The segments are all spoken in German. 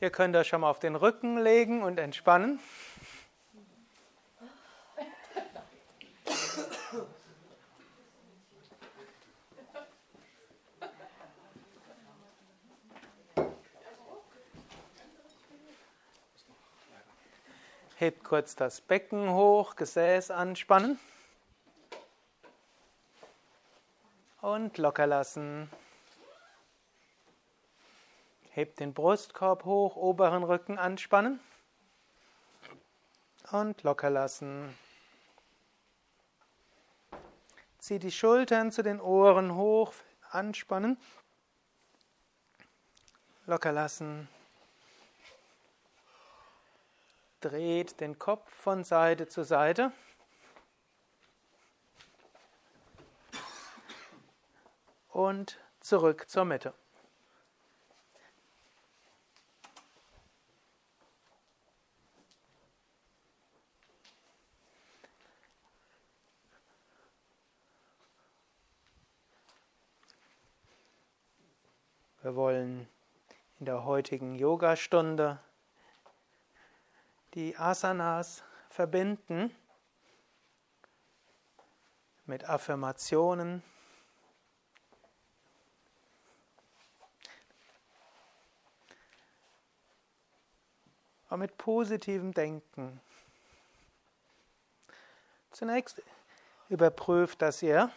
Ihr könnt euch schon mal auf den Rücken legen und entspannen. Hebt kurz das Becken hoch, Gesäß anspannen. Und locker lassen. Hebt den Brustkorb hoch, oberen Rücken anspannen. Und locker lassen. Zieh die Schultern zu den Ohren hoch, anspannen. Locker lassen. Dreht den Kopf von Seite zu Seite. Und zurück zur Mitte. Wir wollen in der heutigen Yogastunde die Asanas verbinden mit Affirmationen. Und mit positivem Denken. Zunächst überprüft, dass ihr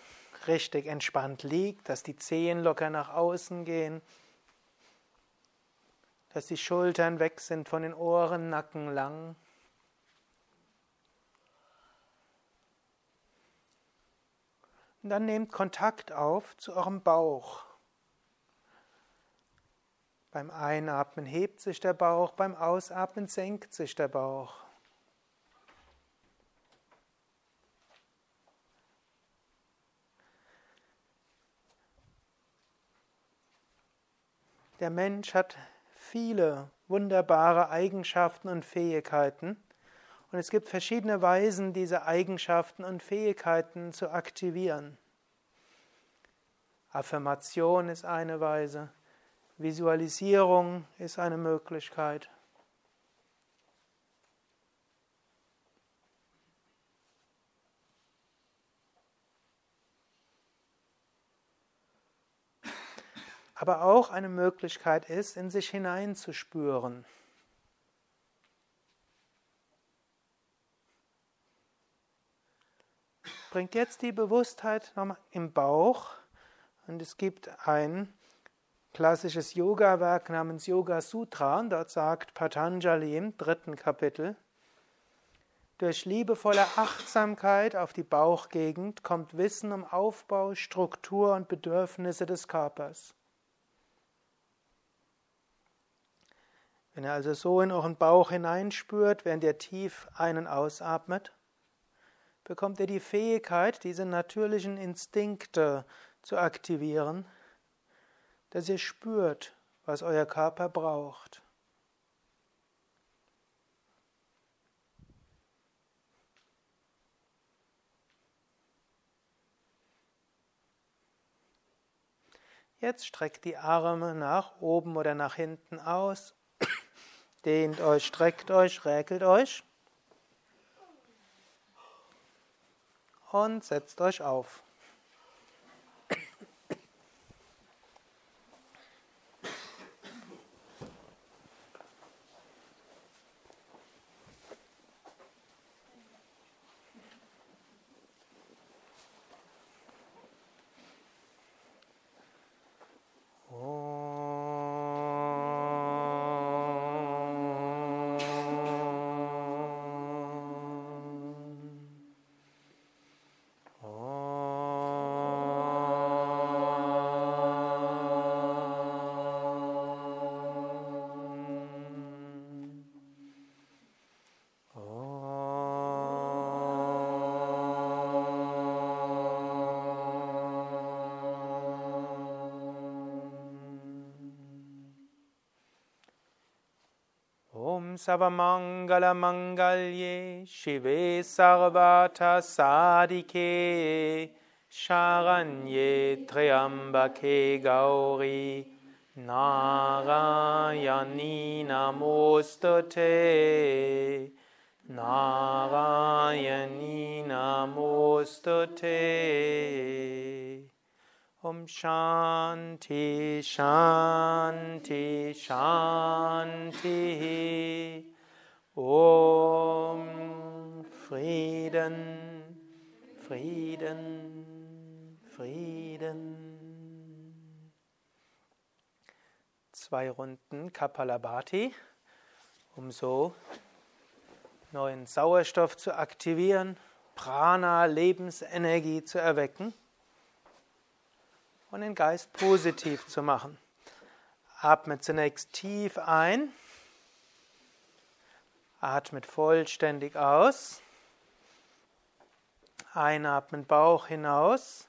richtig entspannt liegt, dass die Zehen locker nach außen gehen, dass die Schultern weg sind von den Ohren, Nacken lang. Und dann nehmt Kontakt auf zu eurem Bauch. Beim Einatmen hebt sich der Bauch, beim Ausatmen senkt sich der Bauch. Der Mensch hat viele wunderbare Eigenschaften und Fähigkeiten. Und es gibt verschiedene Weisen, diese Eigenschaften und Fähigkeiten zu aktivieren. Affirmation ist eine Weise, Visualisierung ist eine Möglichkeit. Aber auch eine Möglichkeit ist, in sich hineinzuspüren. Bringt jetzt die Bewusstheit nochmal im Bauch und es gibt ein klassisches Yoga-Werk namens Yoga Sutra und dort sagt Patanjali im dritten Kapitel, durch liebevolle Achtsamkeit auf die Bauchgegend kommt Wissen um Aufbau, Struktur und Bedürfnisse des Körpers. Wenn ihr also so in euren Bauch hineinspürt, während ihr tief einen ausatmet, bekommt ihr die Fähigkeit, diese natürlichen Instinkte zu aktivieren, dass ihr spürt, was euer Körper braucht. Jetzt streckt die Arme nach oben oder nach hinten aus Dehnt euch, streckt euch, räkelt euch. Und setzt euch auf. सर्वमङ्गलमङ्गल्ये शिवे सर्वार्थसादिके शरण्ये त्र्यम्बके गौरी नारायणी नमोऽस्तु ते नारायणी नमोऽस्तु ते Shanti Shanti Shanti. Om Frieden, Frieden, Frieden. Zwei Runden Kapalabhati, um so neuen Sauerstoff zu aktivieren, Prana, Lebensenergie zu erwecken und den Geist positiv zu machen. Atme zunächst tief ein, atmet vollständig aus, einatmen Bauch hinaus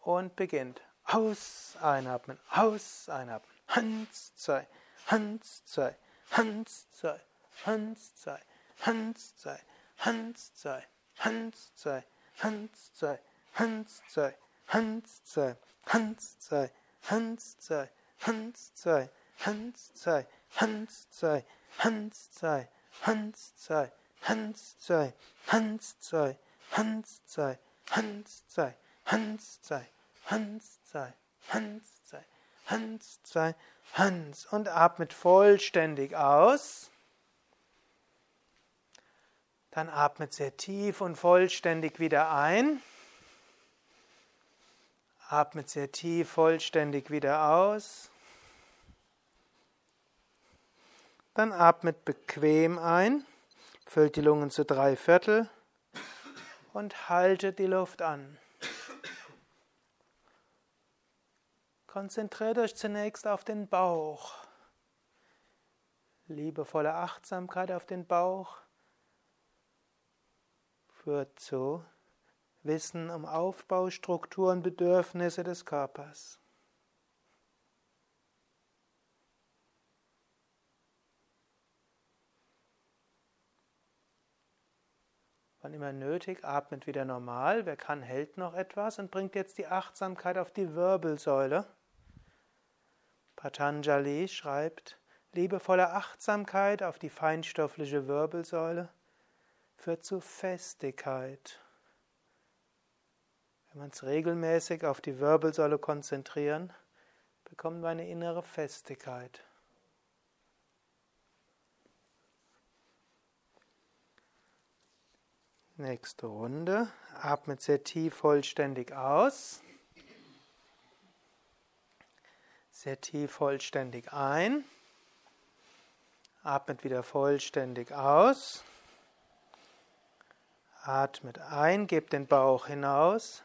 und beginnt. Aus, einatmen, aus, einatmen. Hans, zwei, Hans, zwei, Hans, zwei, Hans, zwei, Hans, zwei, Hans, zwei, Hans, zwei, Hans, zwei, Hans, zwei, Hans, zwei, Hans, zwei, Hans, zwei, Hans, zwei, Hans, zwei, Hans, zwei, Hans, zwei, Hans, zwei, Hans, zwei, Hans, zwei, Hans, zwei, Hans, zwei, Hans, zwei, Hans, zwei, Hans, zwei, Hans, zwei, Hans und atmet vollständig aus. Dann atmet sehr tief und vollständig wieder ein. Atmet sehr tief, vollständig wieder aus. Dann atmet bequem ein, füllt die Lungen zu drei Viertel und haltet die Luft an. Konzentriert euch zunächst auf den Bauch. Liebevolle Achtsamkeit auf den Bauch führt zu Wissen um Aufbaustruktur und Bedürfnisse des Körpers. Wann immer nötig, atmet wieder normal. Wer kann, hält noch etwas und bringt jetzt die Achtsamkeit auf die Wirbelsäule. Patanjali schreibt, liebevolle Achtsamkeit auf die feinstoffliche Wirbelsäule führt zu Festigkeit. Wenn wir uns regelmäßig auf die Wirbelsäule konzentrieren, bekommen wir eine innere Festigkeit. Nächste Runde. Atmet sehr tief vollständig aus. Sehr tief vollständig ein. Atmet wieder vollständig aus. Atmet ein, gebt den Bauch hinaus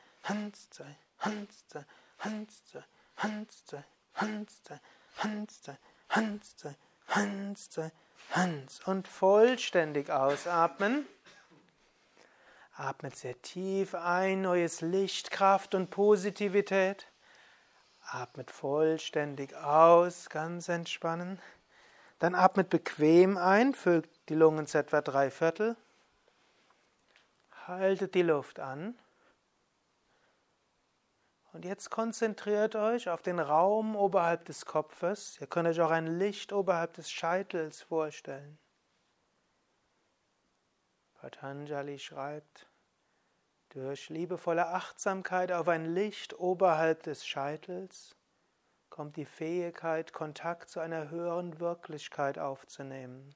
Hanste, Hanste, Hanste, Hanste, Hanste, Hanste, Hanste, Hanste, Hans und vollständig ausatmen. Atmet sehr tief ein, neues Licht, Kraft und Positivität. Atmet vollständig aus, ganz entspannen. Dann atmet bequem ein, füllt die Lungen zu etwa drei Viertel. Haltet die Luft an. Und jetzt konzentriert euch auf den Raum oberhalb des Kopfes. Ihr könnt euch auch ein Licht oberhalb des Scheitels vorstellen. Patanjali schreibt, durch liebevolle Achtsamkeit auf ein Licht oberhalb des Scheitels kommt die Fähigkeit, Kontakt zu einer höheren Wirklichkeit aufzunehmen.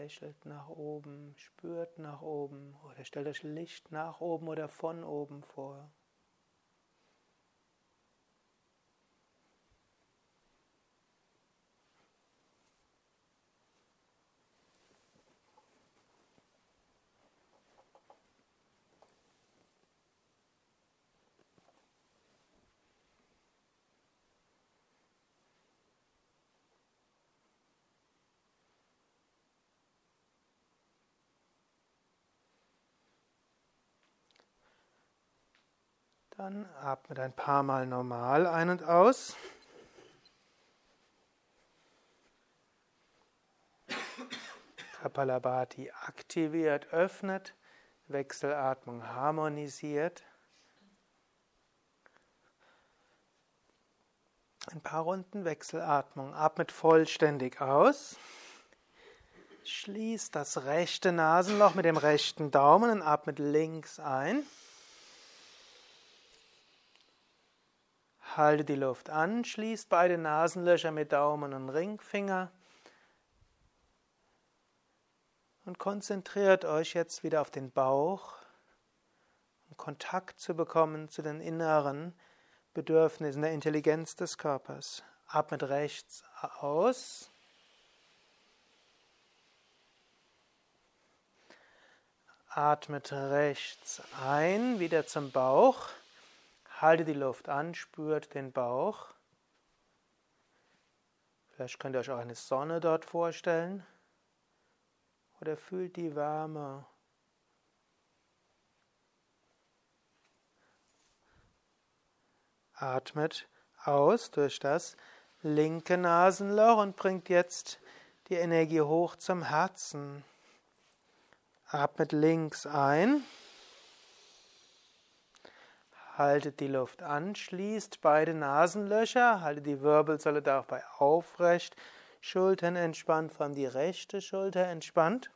Lächelt nach oben, spürt nach oben oder stellt euch Licht nach oben oder von oben vor. Dann atmet ein paar Mal normal ein und aus. Kapalabhati aktiviert, öffnet, Wechselatmung harmonisiert. Ein paar Runden Wechselatmung. Atmet vollständig aus. Schließt das rechte Nasenloch mit dem rechten Daumen und atmet links ein. Halte die Luft an, schließt beide Nasenlöcher mit Daumen und Ringfinger. Und konzentriert euch jetzt wieder auf den Bauch, um Kontakt zu bekommen zu den inneren Bedürfnissen der Intelligenz des Körpers. Atmet rechts aus. Atmet rechts ein, wieder zum Bauch. Halte die Luft an, spürt den Bauch. Vielleicht könnt ihr euch auch eine Sonne dort vorstellen oder fühlt die Wärme. Atmet aus durch das linke Nasenloch und bringt jetzt die Energie hoch zum Herzen. Atmet links ein. Haltet die Luft an, schließt beide Nasenlöcher, haltet die Wirbelsäule dabei aufrecht, Schultern entspannt, vor allem die rechte Schulter entspannt.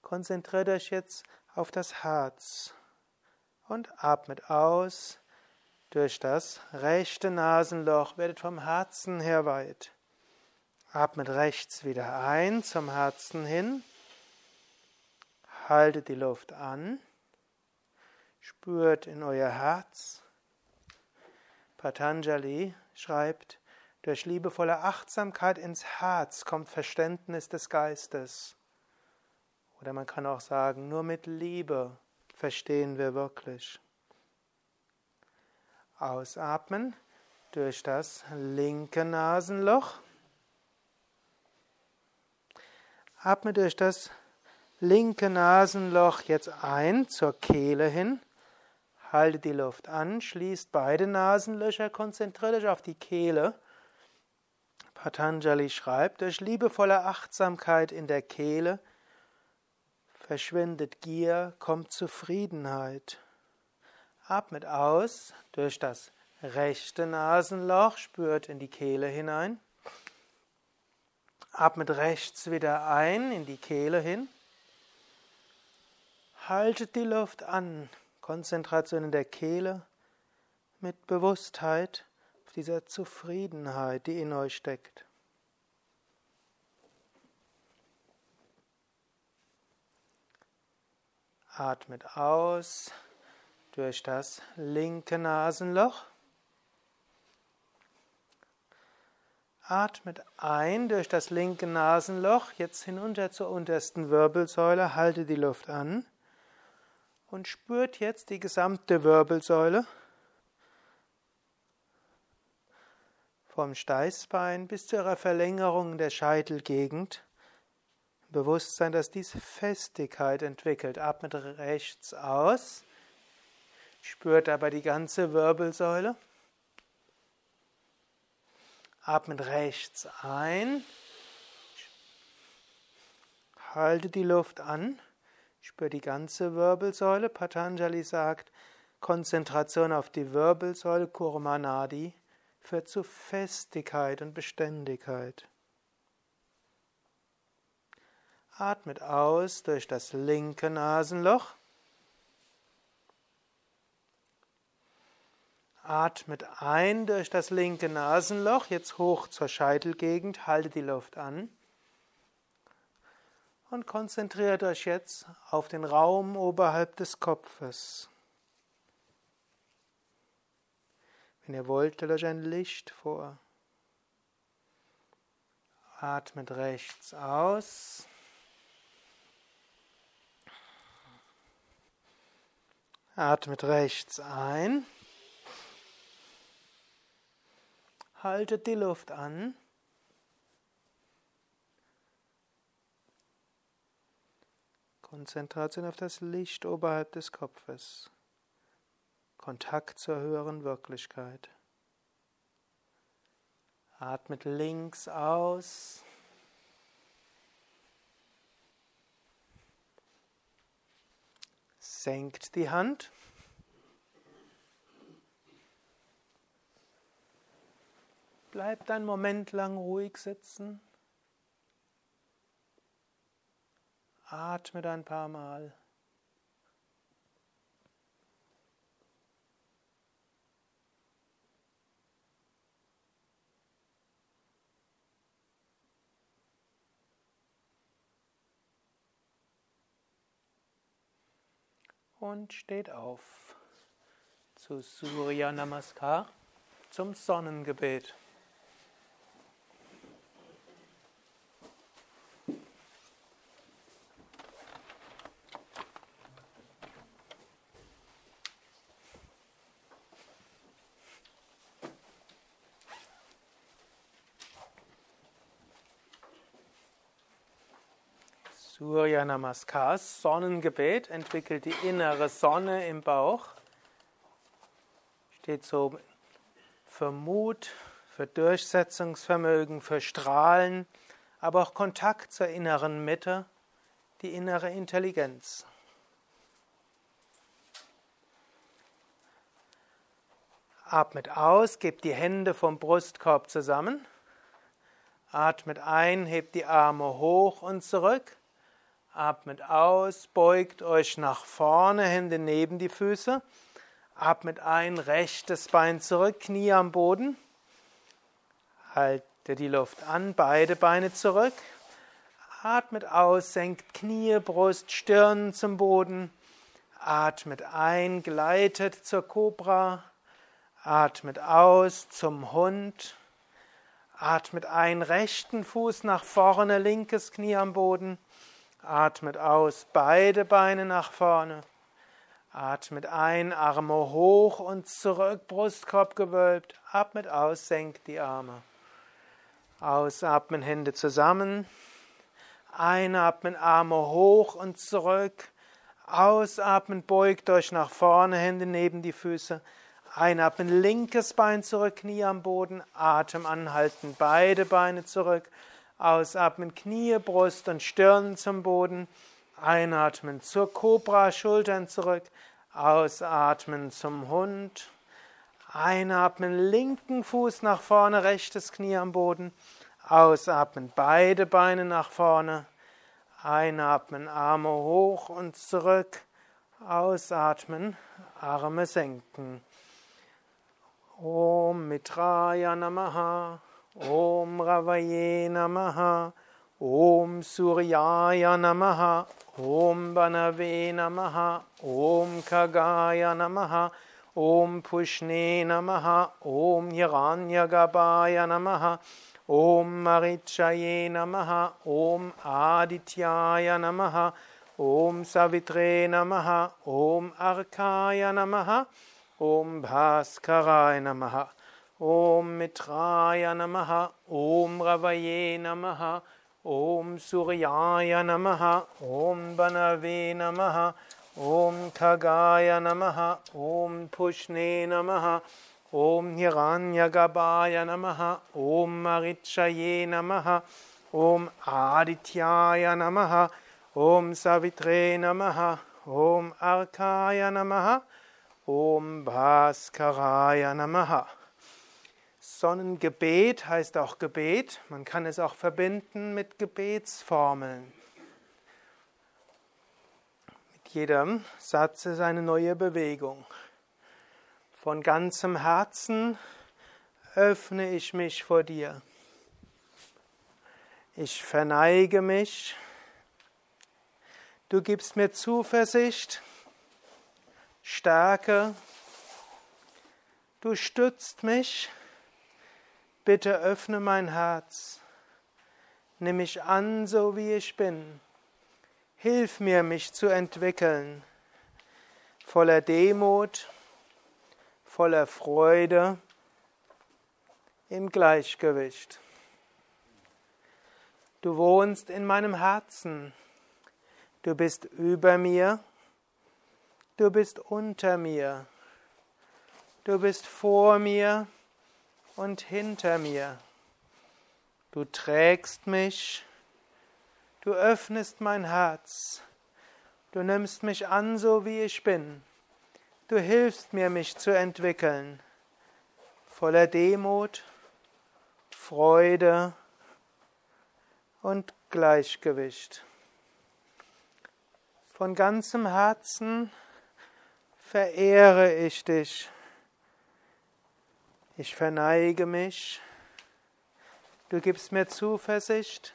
Konzentriert euch jetzt auf das Herz und atmet aus durch das rechte Nasenloch, werdet vom Herzen her weit. Atmet rechts wieder ein zum Herzen hin. Haltet die Luft an. Spürt in euer Herz. Patanjali schreibt, durch liebevolle Achtsamkeit ins Herz kommt Verständnis des Geistes. Oder man kann auch sagen, nur mit Liebe verstehen wir wirklich. Ausatmen durch das linke Nasenloch. Atme durch das linke Nasenloch jetzt ein zur Kehle hin. Halte die Luft an, schließt beide Nasenlöcher, konzentriere dich auf die Kehle. Patanjali schreibt, durch liebevolle Achtsamkeit in der Kehle verschwindet Gier, kommt Zufriedenheit. Atmet aus durch das rechte Nasenloch, spürt in die Kehle hinein. Atmet rechts wieder ein in die Kehle hin. Haltet die Luft an, Konzentration in der Kehle mit Bewusstheit dieser Zufriedenheit, die in euch steckt. Atmet aus durch das linke Nasenloch. Atmet ein durch das linke Nasenloch, jetzt hinunter zur untersten Wirbelsäule, halte die Luft an und spürt jetzt die gesamte Wirbelsäule vom Steißbein bis zu ihrer Verlängerung der Scheitelgegend. Bewusstsein, dass dies Festigkeit entwickelt. Atmet rechts aus. Spürt aber die ganze Wirbelsäule. Atmet rechts ein. Halte die Luft an. Spürt die ganze Wirbelsäule. Patanjali sagt, Konzentration auf die Wirbelsäule, Kurmanadi, führt zu Festigkeit und Beständigkeit. Atmet aus durch das linke Nasenloch. Atmet ein durch das linke Nasenloch, jetzt hoch zur Scheitelgegend, haltet die Luft an und konzentriert euch jetzt auf den Raum oberhalb des Kopfes. Wenn ihr wollt, stellt euch ein Licht vor. Atmet rechts aus. Atmet rechts ein. Haltet die Luft an. Konzentration auf das Licht oberhalb des Kopfes. Kontakt zur höheren Wirklichkeit. Atmet links aus. Senkt die Hand. Bleibt einen Moment lang ruhig sitzen. Atmet ein paar Mal. und steht auf zu Surya Namaskar, zum Sonnengebet. Surya Namaskar, Sonnengebet, entwickelt die innere Sonne im Bauch. Steht so für Mut, für Durchsetzungsvermögen, für Strahlen, aber auch Kontakt zur inneren Mitte, die innere Intelligenz. Atmet aus, gebt die Hände vom Brustkorb zusammen. Atmet ein, hebt die Arme hoch und zurück. Atmet aus, beugt euch nach vorne, Hände neben die Füße. Atmet ein, rechtes Bein zurück, Knie am Boden. Halte die Luft an, beide Beine zurück. Atmet aus, senkt Knie, Brust, Stirn zum Boden. Atmet ein, gleitet zur Kobra. Atmet aus zum Hund. Atmet ein, rechten Fuß nach vorne, linkes Knie am Boden. Atmet aus, beide Beine nach vorne. Atmet ein, Arme hoch und zurück, Brustkorb gewölbt. Atmet aus, senkt die Arme. Ausatmen, Hände zusammen. Einatmen, Arme hoch und zurück. Ausatmen, beugt euch nach vorne, Hände neben die Füße. Einatmen, linkes Bein zurück, Knie am Boden. Atem anhalten, beide Beine zurück. Ausatmen, Knie, Brust und Stirn zum Boden. Einatmen zur Kobra, Schultern zurück. Ausatmen zum Hund. Einatmen, linken Fuß nach vorne, rechtes Knie am Boden. Ausatmen, beide Beine nach vorne. Einatmen, Arme hoch und zurück. Ausatmen, Arme senken. Om Mitraya Namaha. Om Ravaye Namaha, Om Suryaya Namaha, Om Banave Namaha, Om Kagaya Namaha, Om Pushne Namaha, Om Hiranyagabhaya Namaha, Om Marichaye Namaha, Om Adityaya Namaha, Om Savitre Namaha, Om Arkaya Namaha, Om Bhaskaraya Namaha. Om Mitraya Namaha, Om Ravaye Namaha, Om Suryaya Namaha, Om Banave Namaha, Om Kagaya Namaha, Om Pushne Namaha, Om Hiranyagabhaya Namaha, Om Marichaye Namaha, Om Adityaya Namaha, Om Savitre Namaha, Om Arkaya Namaha, Om Bhaskaraya Namaha. Sonnengebet heißt auch Gebet. Man kann es auch verbinden mit Gebetsformeln. Mit jedem Satz ist eine neue Bewegung. Von ganzem Herzen öffne ich mich vor dir. Ich verneige mich. Du gibst mir Zuversicht, Stärke. Du stützt mich Bitte öffne mein Herz, nimm mich an, so wie ich bin. Hilf mir, mich zu entwickeln, voller Demut, voller Freude, im Gleichgewicht. Du wohnst in meinem Herzen, du bist über mir, du bist unter mir, Du bist vor mir und hinter mir. Du trägst mich, du öffnest mein Herz, du nimmst mich an, so wie ich bin. Du hilfst mir, mich zu entwickeln, voller Demut, Freude und Gleichgewicht. Von ganzem Herzen verehre ich dich. Ich verneige mich. Du gibst mir Zuversicht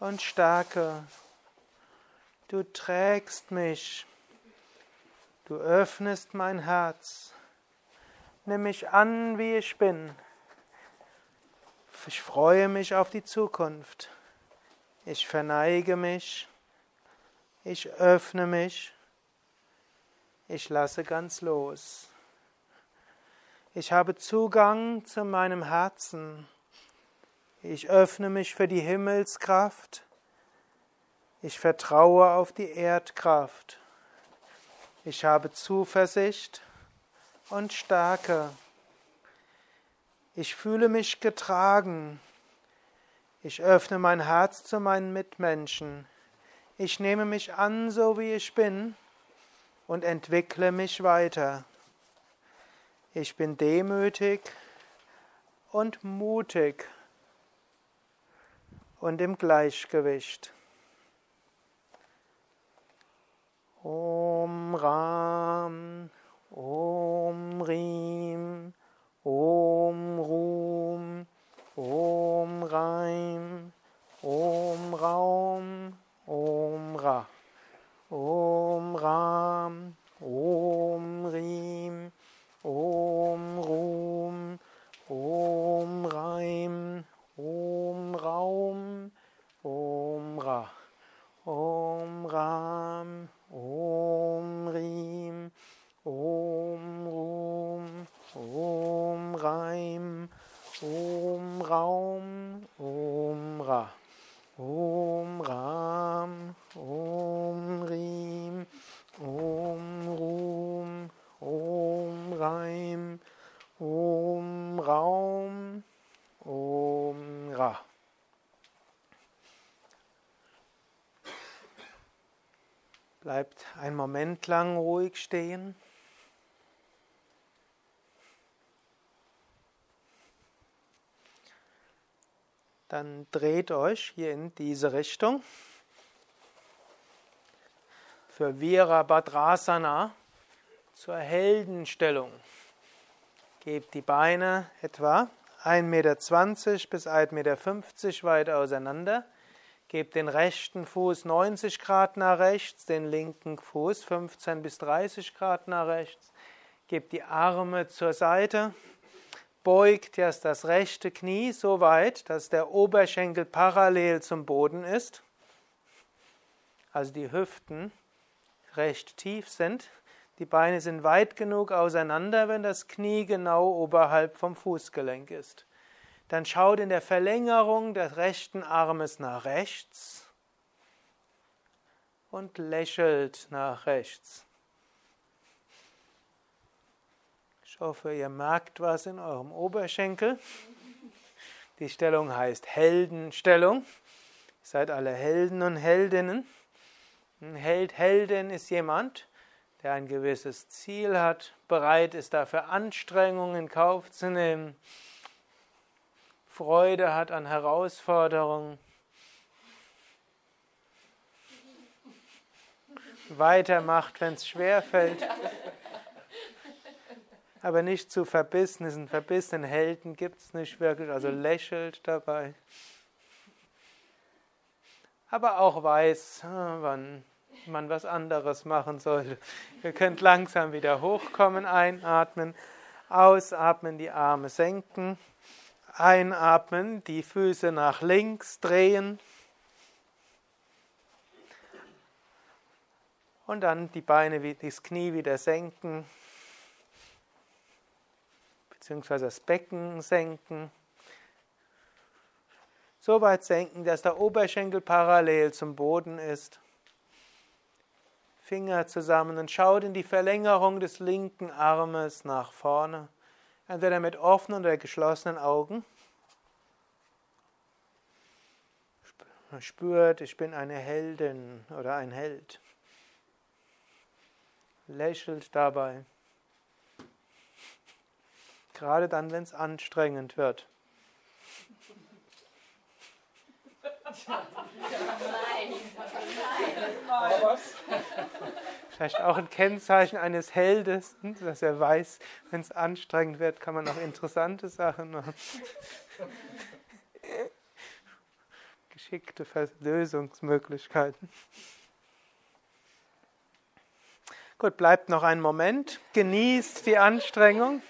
und Stärke. Du trägst mich. Du öffnest mein Herz. Nimm mich an, wie ich bin. Ich freue mich auf die Zukunft. Ich verneige mich. Ich öffne mich. Ich lasse ganz los. Ich habe Zugang zu meinem Herzen. Ich öffne mich für die Himmelskraft. Ich vertraue auf die Erdkraft. Ich habe Zuversicht und Stärke. Ich fühle mich getragen. Ich öffne mein Herz zu meinen Mitmenschen. Ich nehme mich an, so wie ich bin, und entwickle mich weiter. Ich bin demütig und mutig und im Gleichgewicht. Om Ram, Om Rim, Om Rum, Om Reim, Om Raum, Om Ra, Om Ram, Om Rim, Om Rum, Om Reim, Om Raum, Om Ra, Om Ram, Om Rim, Om Rum, Om Reim, Om Raum, Om Ra, Om Ram, Om Rim, Om Rum, Om Reim, Om Raum, Om Ra. Bleibt einen Moment lang ruhig stehen. Dann dreht euch hier in diese Richtung. Für Virabhadrasana zur Heldenstellung. Gebt die Beine etwa 1,20 Meter bis 1,50 Meter weit auseinander. Gebt den rechten Fuß 90 Grad nach rechts, den linken Fuß 15 bis 30 Grad nach rechts. Gebt die Arme zur Seite. Beugt erst das rechte Knie so weit, dass der Oberschenkel parallel zum Boden ist. Also die Hüften recht tief sind. Die Beine sind weit genug auseinander, wenn das Knie genau oberhalb vom Fußgelenk ist. Dann schaut in der Verlängerung des rechten Armes nach rechts und lächelt nach rechts. Ich hoffe, ihr merkt was in eurem Oberschenkel. Die Stellung heißt Heldenstellung. Ihr seid alle Helden und Heldinnen. Ein Held, Heldin ist jemand, der ein gewisses Ziel hat, bereit ist dafür Anstrengungen in Kauf zu nehmen, Freude hat an Herausforderungen, weitermacht, wenn es schwer fällt, aber nicht zu verbissen ist. Einen verbissenen Helden gibt es nicht wirklich, also lächelt dabei. Aber auch weiß, ah, wann man was anderes machen sollte. Ihr könnt langsam wieder hochkommen, einatmen, ausatmen, die Arme senken. Einatmen, die Füße nach links drehen. Und dann die Beine, das Knie wieder senken, beziehungsweise das Becken senken. So weit senken, dass der Oberschenkel parallel zum Boden ist. Finger zusammen und schaut in die Verlängerung des linken Armes nach vorne, entweder mit offenen oder geschlossenen Augen. Spürt, ich bin eine Heldin oder ein Held. Lächelt dabei. Gerade dann, wenn es anstrengend wird. Nein, nein. Vielleicht auch ein Kennzeichen eines Heldes, dass er weiß, wenn es anstrengend wird, kann man auch interessante Sachen machen. Geschickte Lösungsmöglichkeiten. Gut, bleibt noch einen Moment, genießt die Anstrengung.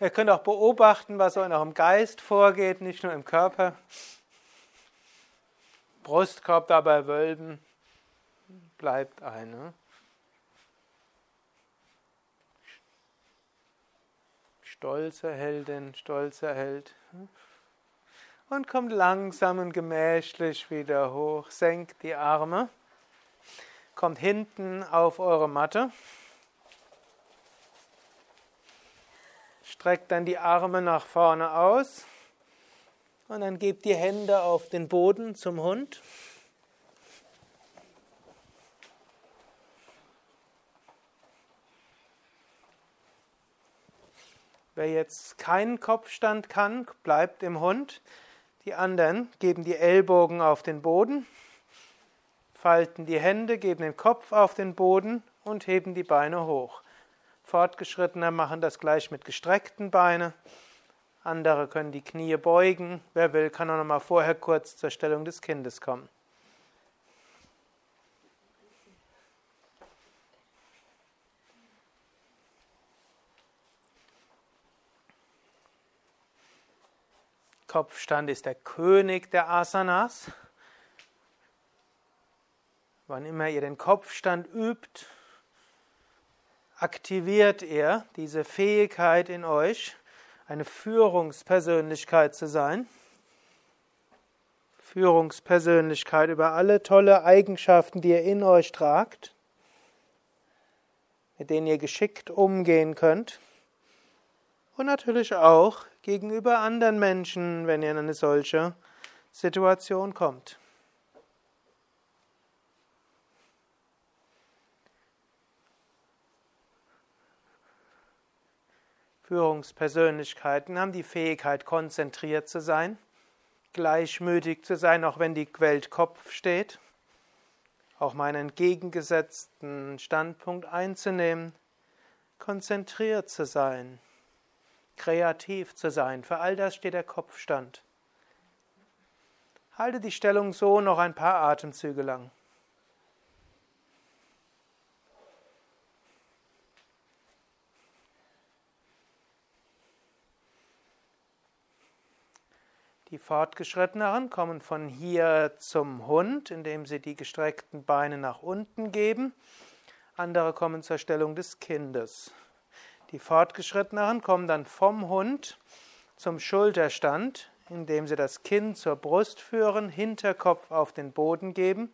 Ihr könnt auch beobachten, was so in eurem Geist vorgeht, nicht nur im Körper. Brustkorb dabei wölben, bleibt eine. Stolze Heldin, stolzer Held. Und kommt langsam und gemächlich wieder hoch, senkt die Arme, kommt hinten auf eure Matte. Streckt dann die Arme nach vorne aus. Und dann gebt die Hände auf den Boden zum Hund. Wer jetzt keinen Kopfstand kann, bleibt im Hund. Die anderen geben die Ellbogen auf den Boden, falten die Hände, geben den Kopf auf den Boden und heben die Beine hoch. Fortgeschrittene machen das gleich mit gestreckten Beinen. Andere können die Knie beugen. Wer will, kann auch noch mal vorher kurz zur Stellung des Kindes kommen. Kopfstand ist der König der Asanas. Wann immer ihr den Kopfstand übt, aktiviert er diese Fähigkeit in euch, eine Führungspersönlichkeit zu sein. Führungspersönlichkeit über alle tolle Eigenschaften, die ihr in euch tragt, mit denen ihr geschickt umgehen könnt. Und natürlich auch gegenüber anderen Menschen, wenn ihr in eine solche Situation kommt. Führungspersönlichkeiten haben die Fähigkeit, konzentriert zu sein, gleichmütig zu sein, auch wenn die Welt Kopf steht, auch meinen entgegengesetzten Standpunkt einzunehmen, konzentriert zu sein, kreativ zu sein. Für all das steht der Kopfstand. Halte die Stellung so noch ein paar Atemzüge lang. Die Fortgeschritteneren kommen von hier zum Hund, indem sie die gestreckten Beine nach unten geben. Andere kommen zur Stellung des Kindes. Die Fortgeschritteneren kommen dann vom Hund zum Schulterstand, indem sie das Kinn zur Brust führen, Hinterkopf auf den Boden geben.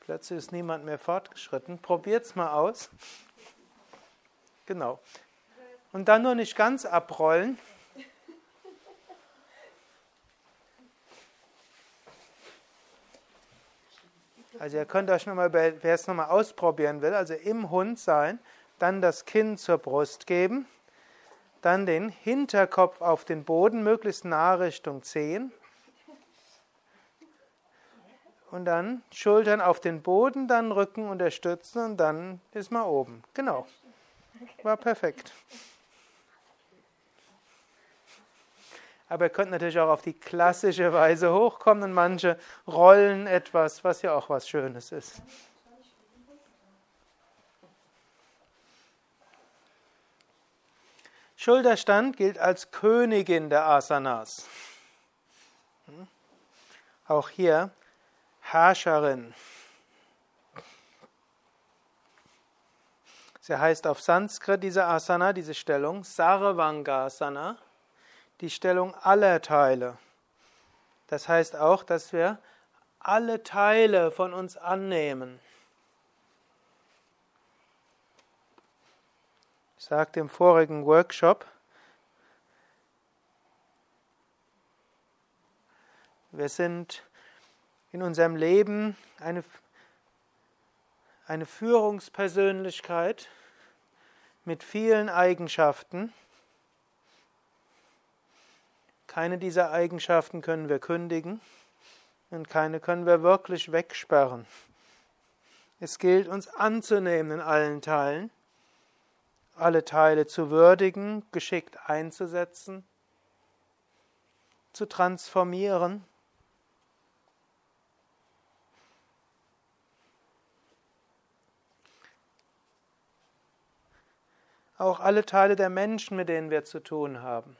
Plötzlich ist niemand mehr fortgeschritten. Probiert's mal aus. Genau. Und dann nur nicht ganz abrollen. Also ihr könnt euch nochmal, wer es nochmal ausprobieren will, also im Hund sein, dann das Kinn zur Brust geben, dann den Hinterkopf auf den Boden, möglichst nah Richtung Zehen. Und dann Schultern auf den Boden, dann Rücken unterstützen und dann ist man oben. Genau. War perfekt. Aber ihr könnt natürlich auch auf die klassische Weise hochkommen und manche rollen etwas, was ja auch was Schönes ist. Schulterstand gilt als Königin der Asanas. Auch hier Herrscherin. Sie heißt auf Sanskrit diese Asana, diese Stellung, Sarvangasana die Stellung aller Teile. Das heißt auch, dass wir alle Teile von uns annehmen. Ich sagte im vorigen Workshop, wir sind in unserem Leben eine, eine Führungspersönlichkeit mit vielen Eigenschaften. Keine dieser Eigenschaften können wir kündigen und keine können wir wirklich wegsperren. Es gilt uns anzunehmen in allen Teilen, alle Teile zu würdigen, geschickt einzusetzen, zu transformieren. Auch alle Teile der Menschen, mit denen wir zu tun haben.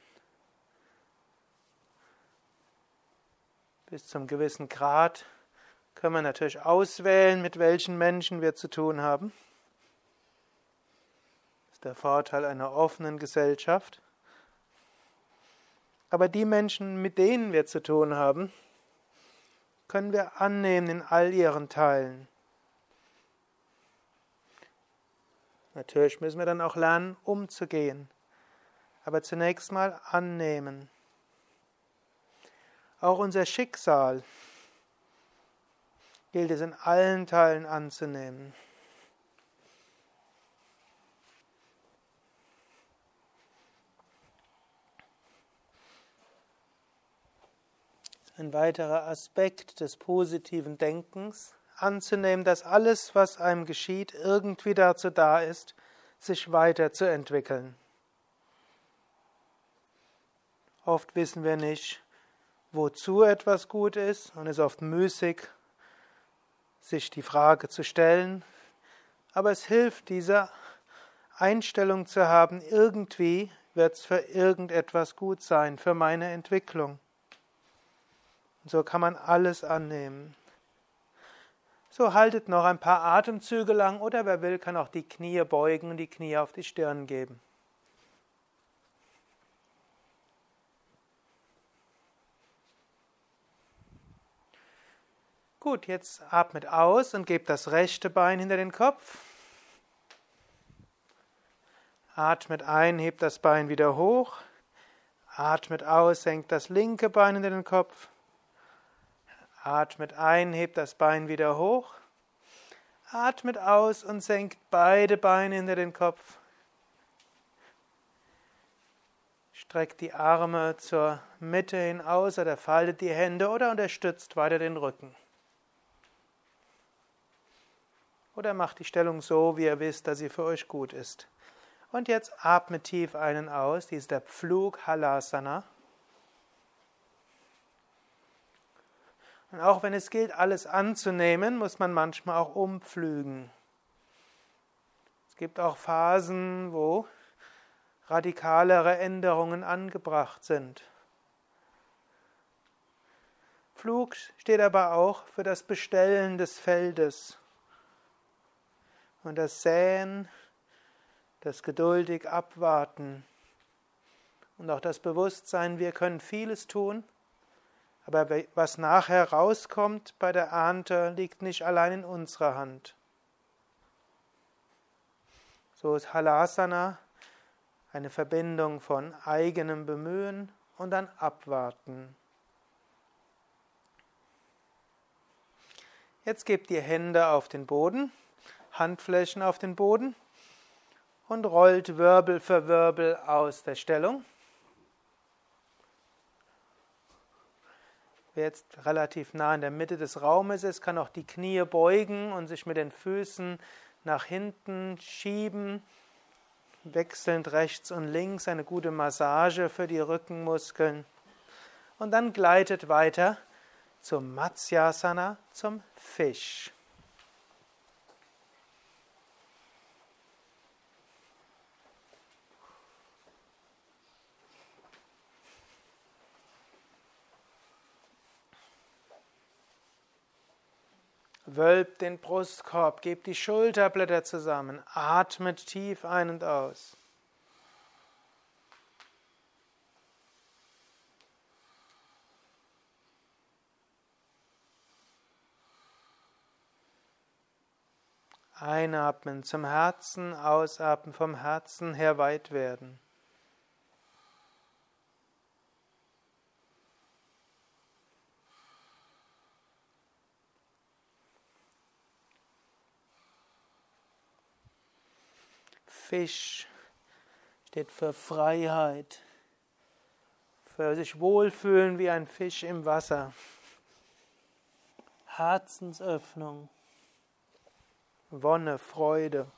Bis zum gewissen Grad können wir natürlich auswählen, mit welchen Menschen wir zu tun haben. Der Vorteil einer offenen Gesellschaft. Aber die Menschen, mit denen wir zu tun haben, können wir annehmen in all ihren Teilen. Natürlich müssen wir dann auch lernen, umzugehen. Aber zunächst mal annehmen auch unser Schicksal gilt es in allen Teilen anzunehmen. Ein weiterer Aspekt des positiven Denkens, anzunehmen, dass alles, was einem geschieht, irgendwie dazu da ist, sich weiterzuentwickeln. Oft wissen wir nicht, wozu etwas gut ist und es ist oft müßig, sich die Frage zu stellen. Aber es hilft, diese Einstellung zu haben, irgendwie wird es für irgendetwas gut sein, für meine Entwicklung. Und so kann man alles annehmen. So haltet noch ein paar Atemzüge lang oder wer will, kann auch die Knie beugen und die Knie auf die Stirn geben. Gut, jetzt atmet aus und gebt das rechte Bein hinter den Kopf. Atmet ein, hebt das Bein wieder hoch. Atmet aus, senkt das linke Bein hinter den Kopf. Atmet ein, hebt das Bein wieder hoch. Atmet aus und senkt beide Beine hinter den Kopf. Streckt die Arme zur Mitte hin aus oder faltet die Hände oder unterstützt weiter den Rücken. Oder macht die Stellung so, wie ihr wisst, dass sie für euch gut ist. Und jetzt atmet tief einen aus. Dies ist der Pflug Halasana. Und auch wenn es gilt, alles anzunehmen, muss man manchmal auch umpflügen. Es gibt auch Phasen, wo radikalere Änderungen angebracht sind. Pflug steht aber auch für das Bestellen des Feldes. Und das Säen, das geduldig Abwarten und auch das Bewusstsein, wir können vieles tun, aber was nachher rauskommt bei der Ernte, liegt nicht allein in unserer Hand. So ist Halasana eine Verbindung von eigenem Bemühen und dann Abwarten. Jetzt gebt die Hände auf den Boden. Handflächen auf den Boden und rollt Wirbel für Wirbel aus der Stellung. Wer jetzt relativ nah in der Mitte des Raumes ist, kann auch die Knie beugen und sich mit den Füßen nach hinten schieben, wechselnd rechts und links, eine gute Massage für die Rückenmuskeln. Und dann gleitet weiter zum Matsyasana, zum Fisch. Wölbt den Brustkorb, gebt die Schulterblätter zusammen, atmet tief ein und aus. Einatmen zum Herzen, ausatmen vom Herzen her weit werden. Fisch steht für Freiheit, für sich wohlfühlen wie ein Fisch im Wasser. Herzensöffnung, Wonne, Freude.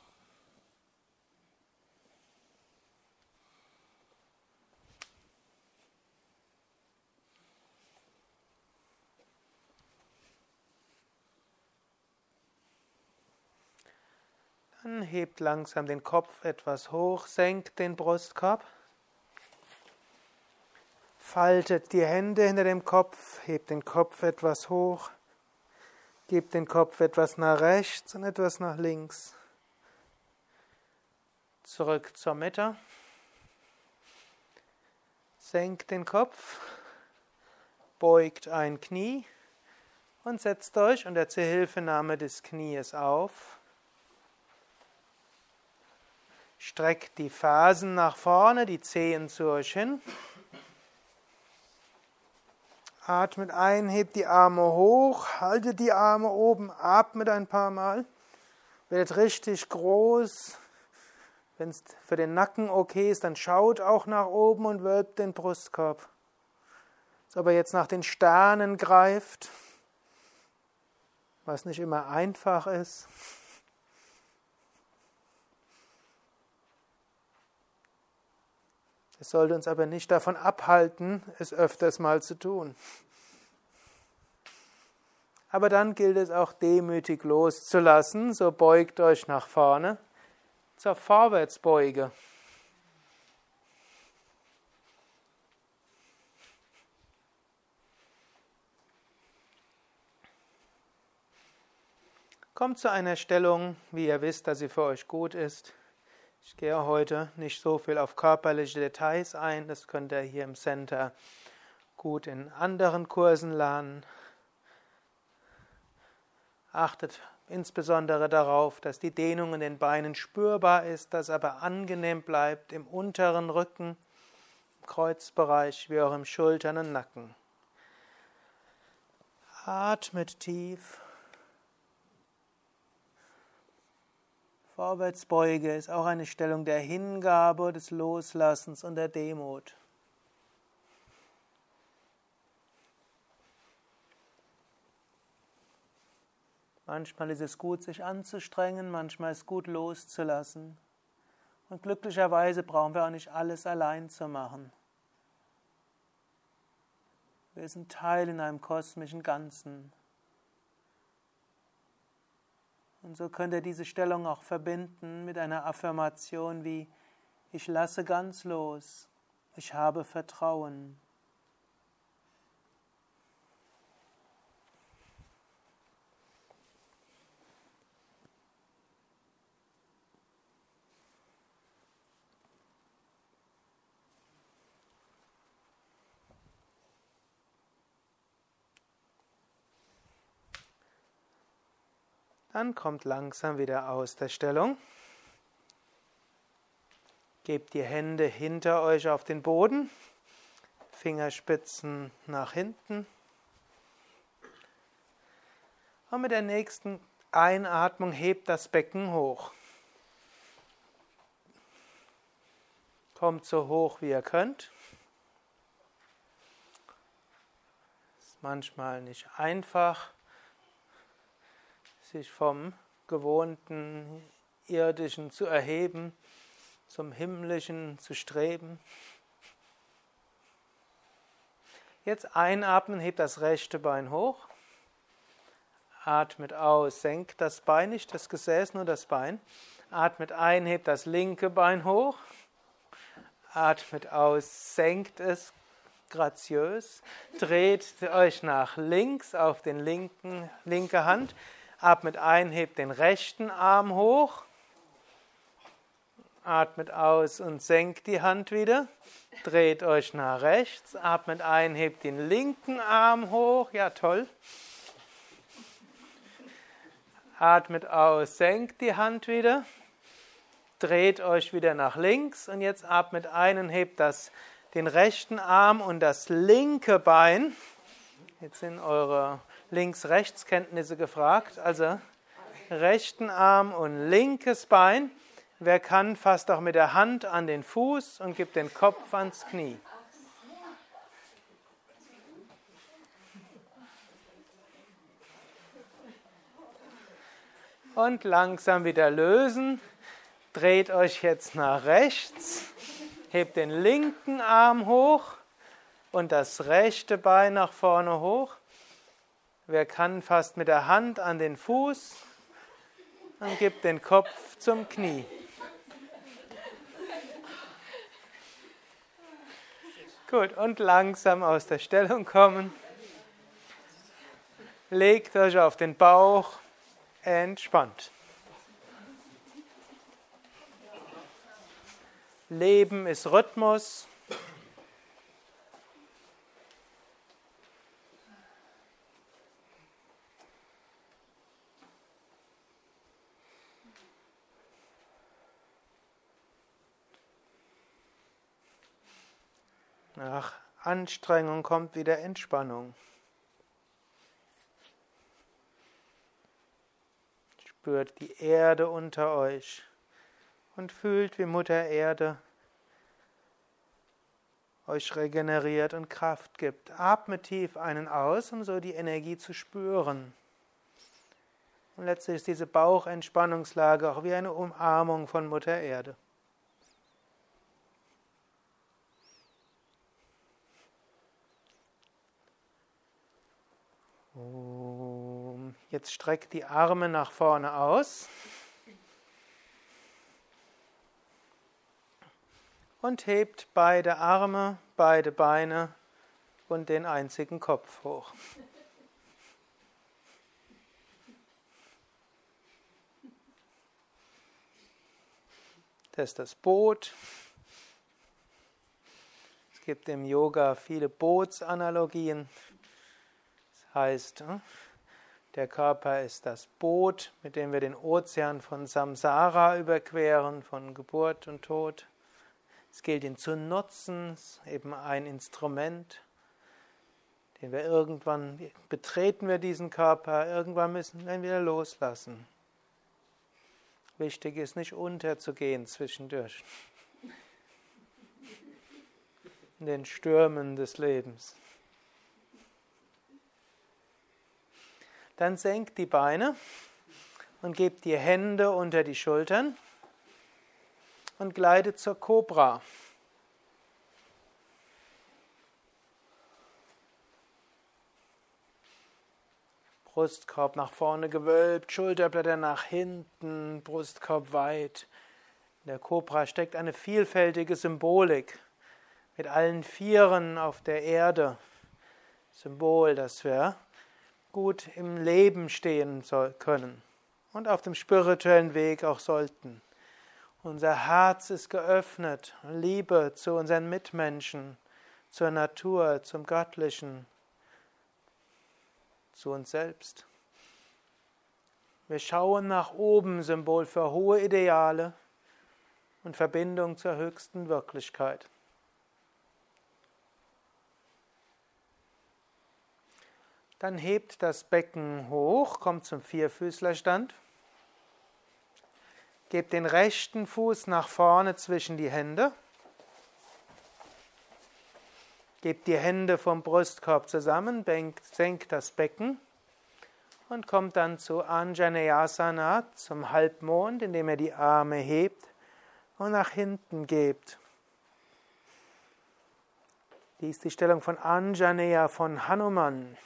Dann hebt langsam den Kopf etwas hoch, senkt den Brustkorb. Faltet die Hände hinter dem Kopf, hebt den Kopf etwas hoch, gebt den Kopf etwas nach rechts und etwas nach links. Zurück zur Mitte. Senkt den Kopf, beugt ein Knie und setzt euch unter Zuhilfenahme des Knies auf. Streckt die Fersen nach vorne, die Zehen zu euch hin. Atmet ein, hebt die Arme hoch, haltet die Arme oben, atmet ein paar Mal. Werdet richtig groß. Wenn es für den Nacken okay ist, dann schaut auch nach oben und wölbt den Brustkorb. So, aber jetzt nach den Sternen greift, was nicht immer einfach ist. Es sollte uns aber nicht davon abhalten, es öfters mal zu tun. Aber dann gilt es auch demütig loszulassen, so beugt euch nach vorne zur Vorwärtsbeuge. Kommt zu einer Stellung, wie ihr wisst, dass sie für euch gut ist. Ich gehe heute nicht so viel auf körperliche Details ein, das könnt ihr hier im Center gut in anderen Kursen lernen. Achtet insbesondere darauf, dass die Dehnung in den Beinen spürbar ist, dass aber angenehm bleibt im unteren Rücken, im Kreuzbereich wie auch im Schultern und Nacken. Atmet tief. Vorwärtsbeuge ist auch eine Stellung der Hingabe, des Loslassens und der Demut. Manchmal ist es gut, sich anzustrengen, manchmal ist es gut, loszulassen. Und glücklicherweise brauchen wir auch nicht alles allein zu machen. Wir sind Teil in einem kosmischen Ganzen. Und so könnt ihr diese Stellung auch verbinden mit einer Affirmation wie ich lasse ganz los, ich habe Vertrauen. Dann kommt langsam wieder aus der Stellung. Gebt die Hände hinter euch auf den Boden, Fingerspitzen nach hinten. Und mit der nächsten Einatmung hebt das Becken hoch. Kommt so hoch wie ihr könnt. Ist manchmal nicht einfach sich vom gewohnten irdischen zu erheben, zum himmlischen zu streben. Jetzt einatmen, hebt das rechte Bein hoch. Atmet aus, senkt das Bein, nicht das Gesäß, nur das Bein. Atmet ein, hebt das linke Bein hoch. Atmet aus, senkt es graziös. Dreht euch nach links auf den linken, linke Hand. Atmet ein, hebt den rechten Arm hoch. Atmet aus und senkt die Hand wieder. Dreht euch nach rechts. Atmet ein, hebt den linken Arm hoch. Ja, toll. Atmet aus, senkt die Hand wieder, dreht euch wieder nach links und jetzt atmet ein und hebt das, den rechten Arm und das linke Bein. Jetzt sind eure Links-Rechts-Kenntnisse gefragt. Also rechten Arm und linkes Bein. Wer kann, fasst auch mit der Hand an den Fuß und gibt den Kopf ans Knie. Und langsam wieder lösen. Dreht euch jetzt nach rechts. Hebt den linken Arm hoch und das rechte Bein nach vorne hoch. Wer kann, fasst mit der Hand an den Fuß und gibt den Kopf zum Knie. Gut, und langsam aus der Stellung kommen. Legt euch auf den Bauch, entspannt. Leben ist Rhythmus. Nach Anstrengung kommt wieder Entspannung. Spürt die Erde unter euch und fühlt, wie Mutter Erde euch regeneriert und Kraft gibt. Atme tief einen aus, um so die Energie zu spüren. Und letztlich ist diese Bauchentspannungslage auch wie eine Umarmung von Mutter Erde. Jetzt streckt die Arme nach vorne aus. Und hebt beide Arme, beide Beine und den einzigen Kopf hoch. Das ist das Boot. Es gibt im Yoga viele Bootsanalogien. Das heißt, hm, der Körper ist das Boot, mit dem wir den Ozean von Samsara überqueren, von Geburt und Tod. Es gilt ihn zu nutzen, eben ein Instrument, den wir irgendwann betreten wir diesen Körper, irgendwann müssen wir ihn wieder loslassen. Wichtig ist nicht unterzugehen zwischendurch. In den Stürmen des Lebens. Dann senkt die Beine und gebt die Hände unter die Schultern und gleitet zur Kobra. Brustkorb nach vorne gewölbt, Schulterblätter nach hinten, Brustkorb weit. In der Kobra steckt eine vielfältige Symbolik mit allen Vieren auf der Erde. Symbol, dass wir gut im Leben stehen können und auf dem spirituellen Weg auch sollten. Unser Herz ist geöffnet, Liebe zu unseren Mitmenschen, zur Natur, zum Göttlichen, zu uns selbst. Wir schauen nach oben, Symbol für hohe Ideale und Verbindung zur höchsten Wirklichkeit. Dann hebt das Becken hoch, kommt zum Vierfüßlerstand. Gebt den rechten Fuß nach vorne zwischen die Hände. Gebt die Hände vom Brustkorb zusammen, senkt das Becken und kommt dann zu Anjaneyasana, zum Halbmond, indem er die Arme hebt und nach hinten gebt. Dies ist die Stellung von Anjaneya von Hanuman.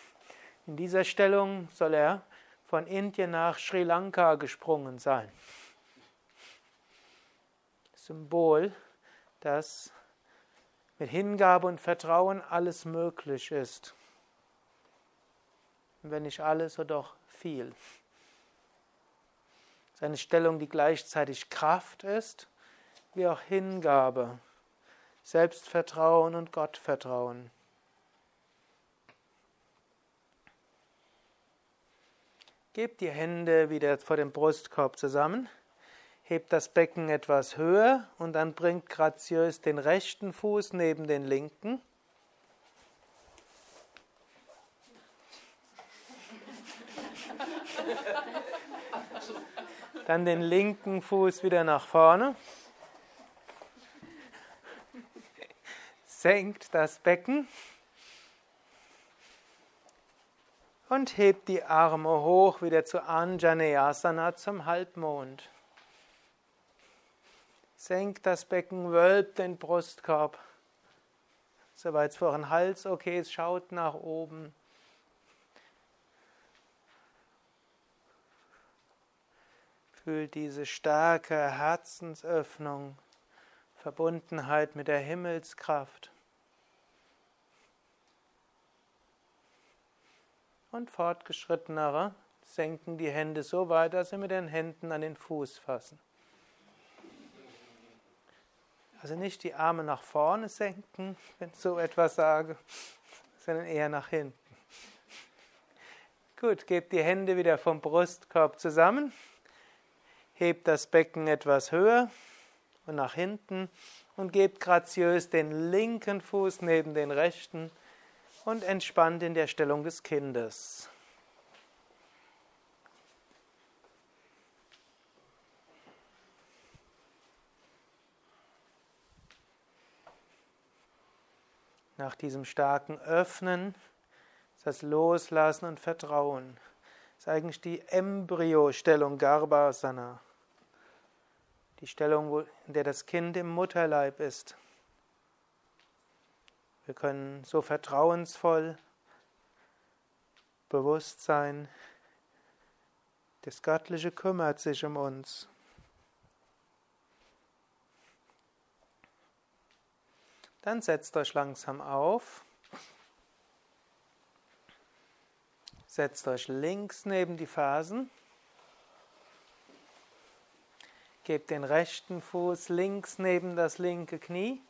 In dieser Stellung soll er von Indien nach Sri Lanka gesprungen sein. Symbol, dass mit Hingabe und Vertrauen alles möglich ist. Wenn nicht alles, so doch viel. Es ist eine Stellung, die gleichzeitig Kraft ist, wie auch Hingabe, Selbstvertrauen und Gottvertrauen. Gebt die Hände wieder vor dem Brustkorb zusammen. Hebt das Becken etwas höher und dann bringt graziös den rechten Fuß neben den linken. Dann den linken Fuß wieder nach vorne. Senkt das Becken. Und hebt die Arme hoch wieder zu Anjaneyasana zum Halbmond. Senkt das Becken, wölbt den Brustkorb. Soweit es vor den Hals okay ist, schaut nach oben. Fühlt diese starke Herzensöffnung, Verbundenheit mit der Himmelskraft. Und fortgeschrittenere senken die Hände so weit, dass sie mit den Händen an den Fuß fassen. Also nicht die Arme nach vorne senken, wenn ich so etwas sage, sondern eher nach hinten. Gut, gebt die Hände wieder vom Brustkorb zusammen, hebt das Becken etwas höher und nach hinten und gebt graziös den linken Fuß neben den rechten und entspannt in der Stellung des Kindes. Nach diesem starken Öffnen ist das Loslassen und Vertrauen. Das ist eigentlich die Embryo-Stellung Garbhasana. Die Stellung, in der das Kind im Mutterleib ist. Wir können so vertrauensvoll bewusst sein, das Göttliche kümmert sich um uns. Dann setzt euch langsam auf. Setzt euch links neben die Fersen. Gebt den rechten Fuß links neben das linke Knie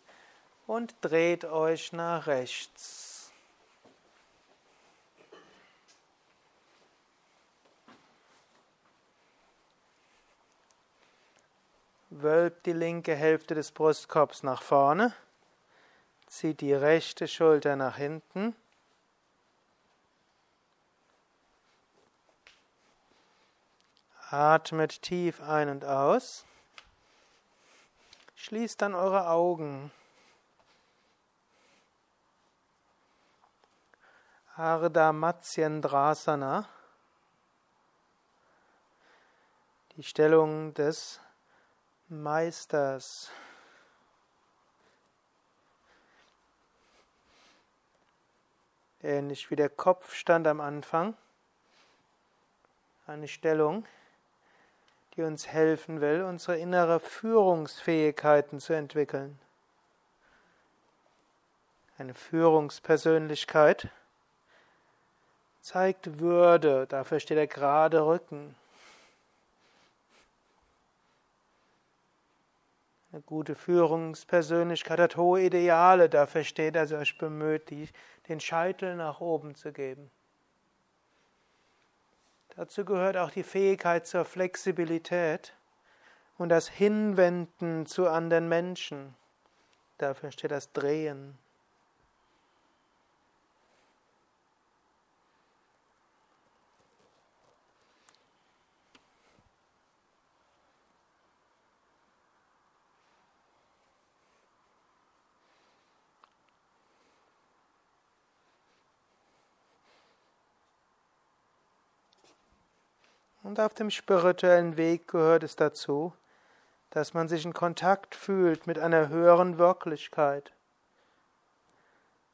und dreht euch nach rechts. Wölbt die linke Hälfte des Brustkorbs nach vorne, zieht die rechte Schulter nach hinten. Atmet tief ein und aus. Schließt dann eure Augen. Ardha Matsyendrasana, die Stellung des Meisters. Ähnlich wie der Kopfstand am Anfang. Eine Stellung, die uns helfen will, unsere innere Führungsfähigkeiten zu entwickeln. Eine Führungspersönlichkeit zeigt Würde, dafür steht der gerade Rücken. Eine gute Führungspersönlichkeit hat hohe Ideale, dafür steht er sich bemüht, den Scheitel nach oben zu geben. Dazu gehört auch die Fähigkeit zur Flexibilität und das Hinwenden zu anderen Menschen. Dafür steht das Drehen. Und auf dem spirituellen Weg gehört es dazu, dass man sich in Kontakt fühlt mit einer höheren Wirklichkeit.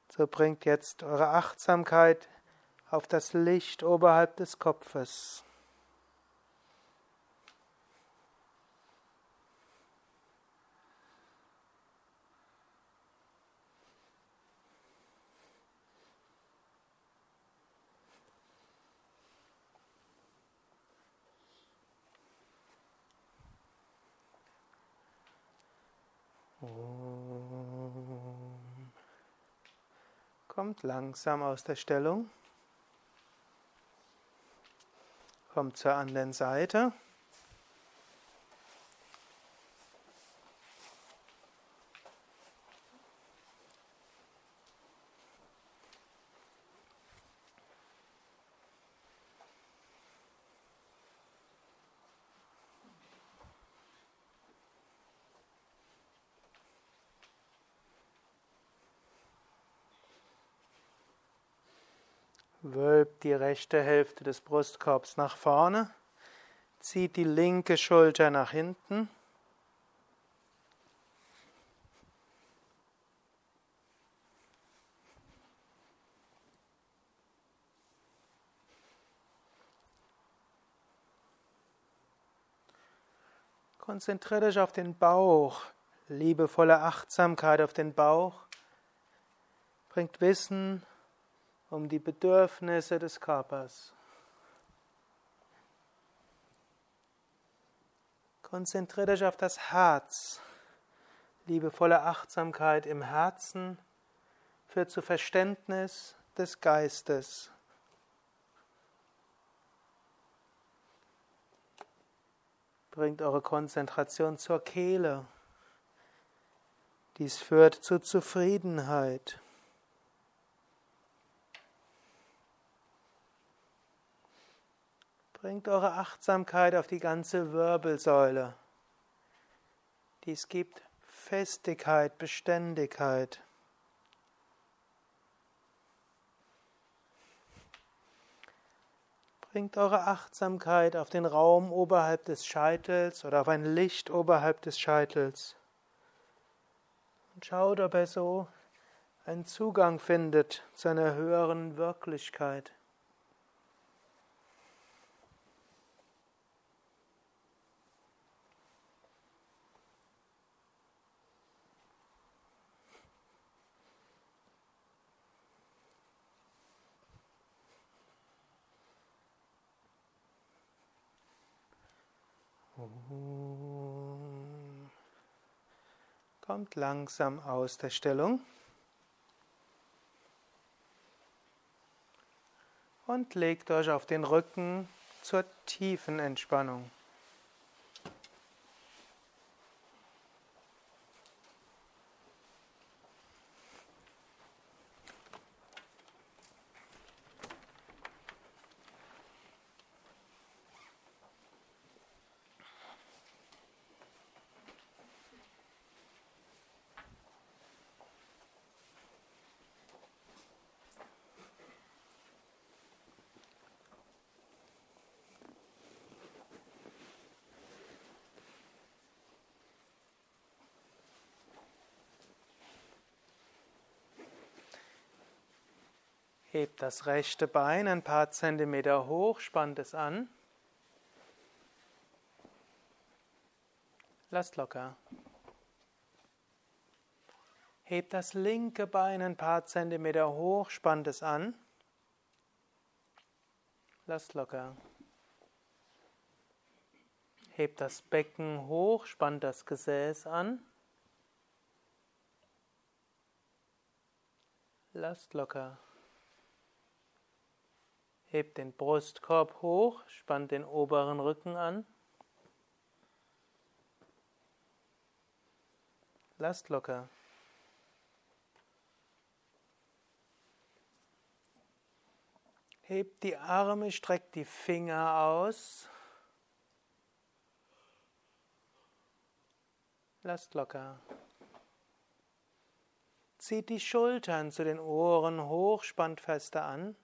So bringt jetzt eure Achtsamkeit auf das Licht oberhalb des Kopfes. Kommt langsam aus der Stellung. Kommt zur anderen Seite. Wölbt die rechte Hälfte des Brustkorbs nach vorne, zieht die linke Schulter nach hinten. Konzentriert euch auf den Bauch, liebevolle Achtsamkeit auf den Bauch. Bringt Wissen um die Bedürfnisse des Körpers. Konzentriert euch auf das Herz. Liebevolle Achtsamkeit im Herzen führt zu Verständnis des Geistes. Bringt eure Konzentration zur Kehle. Dies führt zu Zufriedenheit. Bringt eure Achtsamkeit auf die ganze Wirbelsäule. Dies gibt Festigkeit, Beständigkeit. Bringt eure Achtsamkeit auf den Raum oberhalb des Scheitels oder auf ein Licht oberhalb des Scheitels. Und schaut, ob er so einen Zugang findet zu einer höheren Wirklichkeit. Kommt langsam aus der Stellung. Und legt euch auf den Rücken zur tiefen Entspannung. Hebt das rechte Bein ein paar Zentimeter hoch, spannt es an. Lasst locker. Hebt das linke Bein ein paar Zentimeter hoch, spannt es an. Lasst locker. Hebt das Becken hoch, spannt das Gesäß an. Lasst locker. Hebt den Brustkorb hoch, spannt den oberen Rücken an. Lasst locker. Hebt die Arme, streckt die Finger aus. Lasst locker. Zieht die Schultern zu den Ohren hoch, spannt fester an.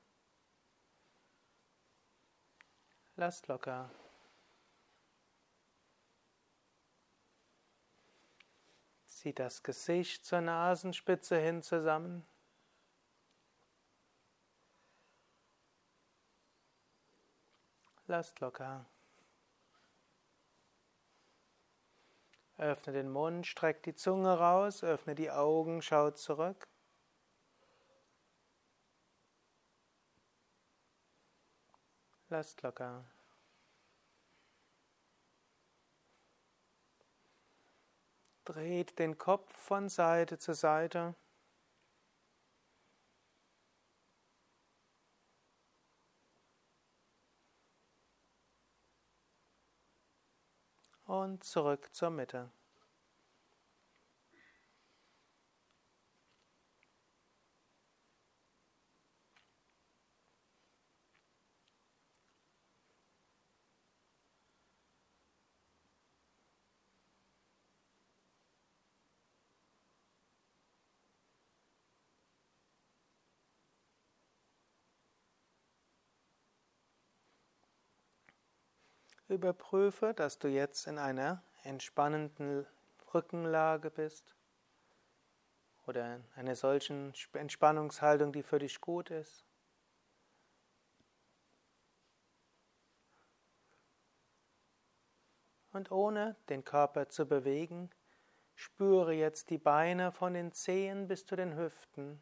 Lasst locker. Zieht das Gesicht zur Nasenspitze hin zusammen. Lasst locker. Öffne den Mund, streck die Zunge raus, öffne die Augen, schau zurück. Lasst locker. Dreht den Kopf von Seite zu Seite. Und zurück zur Mitte. Überprüfe, dass du jetzt in einer entspannenden Rückenlage bist oder in einer solchen Entspannungshaltung, die für dich gut ist. Und ohne den Körper zu bewegen, spüre jetzt die Beine von den Zehen bis zu den Hüften.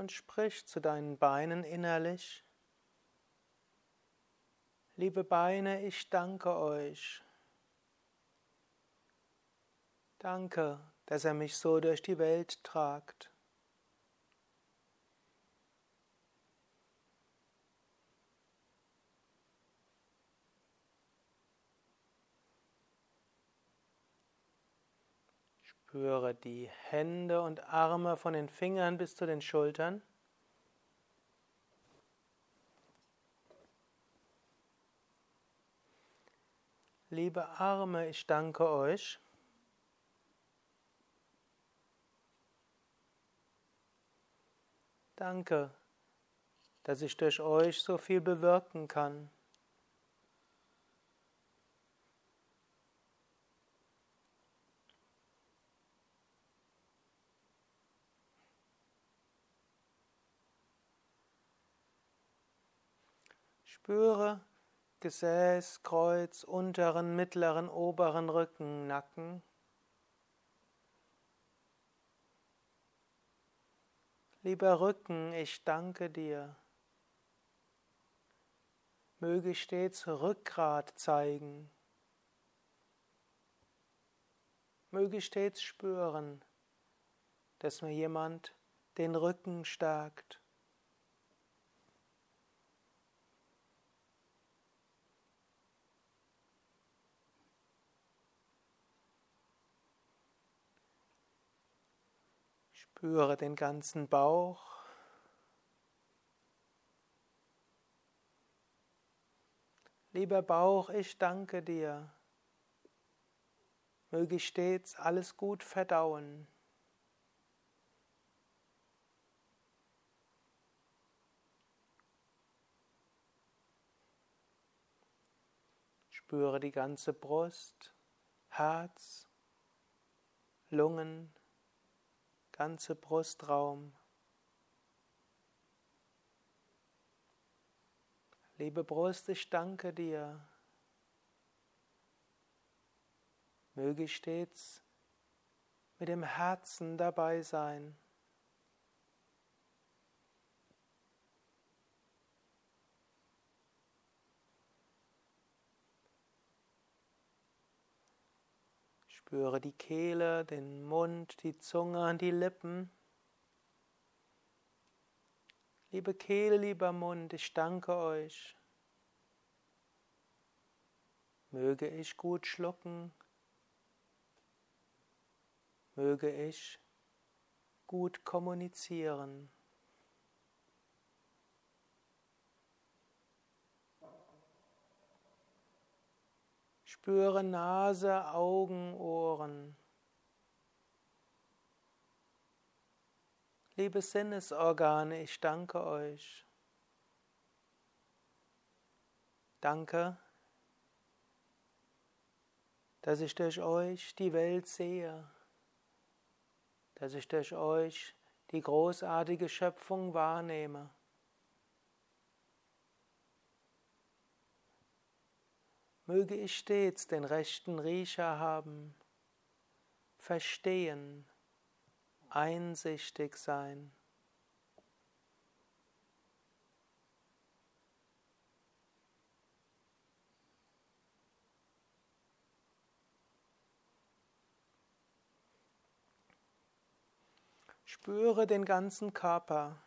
Und sprich zu deinen Beinen innerlich. Liebe Beine, ich danke euch. Danke, dass er mich so durch die Welt tragt. Spüre die Hände und Arme von den Fingern bis zu den Schultern. Liebe Arme, ich danke euch. Danke, dass ich durch euch so viel bewirken kann. Spüre Gesäß, Kreuz, unteren, mittleren, oberen Rücken, Nacken. Lieber Rücken, ich danke dir. Möge stets Rückgrat zeigen. Möge stets spüren, dass mir jemand den Rücken stärkt. Spüre den ganzen Bauch. Lieber Bauch, ich danke dir. Möge ich stets alles gut verdauen. Spüre die ganze Brust, Herz, Lungen, ganze Brustraum. Liebe Brust, ich danke dir. Möge ich stets mit dem Herzen dabei sein. Spüre die Kehle, den Mund, die Zunge und die Lippen. Liebe Kehle, lieber Mund, ich danke euch. Möge ich gut schlucken. Möge ich gut kommunizieren. Spüre Nase, Augen, Ohren. Liebe Sinnesorgane, ich danke euch. Danke, dass ich durch euch die Welt sehe, dass ich durch euch die großartige Schöpfung wahrnehme. Möge ich stets den rechten Riecher haben, verstehen, einsichtig sein. Spüre den ganzen Körper.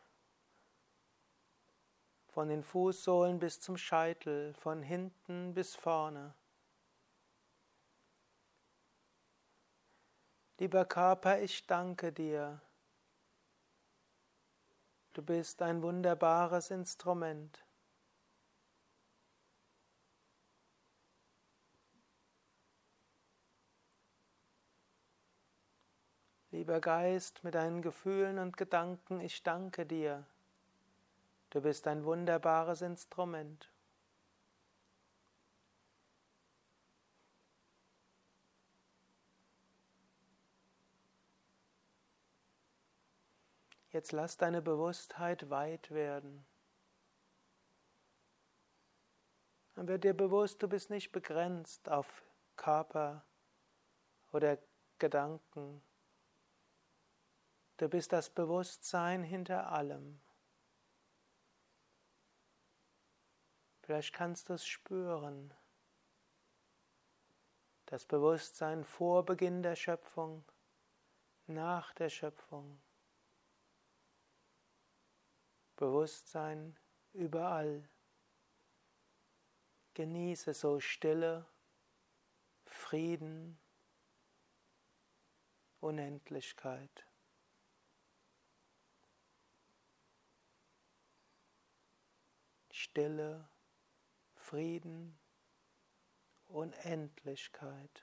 Von den Fußsohlen bis zum Scheitel, von hinten bis vorne. Lieber Körper, ich danke dir. Du bist ein wunderbares Instrument. Lieber Geist, mit deinen Gefühlen und Gedanken, ich danke dir. Du bist ein wunderbares Instrument. Jetzt lass deine Bewusstheit weit werden. Dann wird dir bewusst, du bist nicht begrenzt auf Körper oder Gedanken. Du bist das Bewusstsein hinter allem. Vielleicht kannst du es spüren. Das Bewusstsein vor Beginn der Schöpfung, nach der Schöpfung. Bewusstsein überall. Genieße so Stille, Frieden, Unendlichkeit. Stille, Frieden, Unendlichkeit.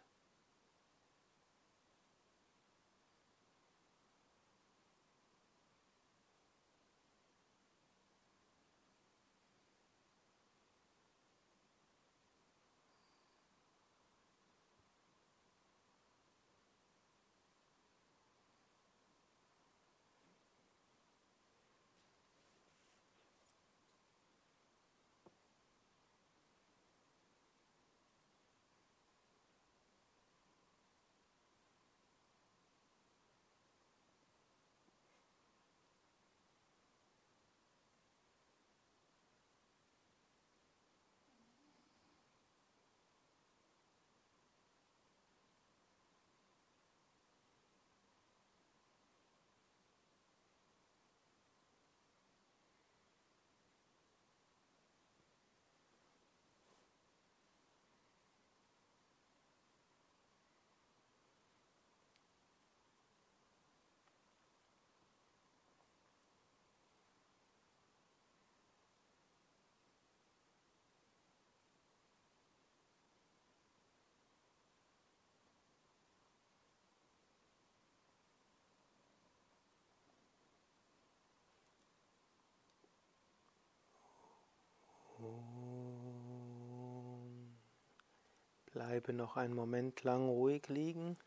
Bleibe noch einen Moment lang ruhig liegen,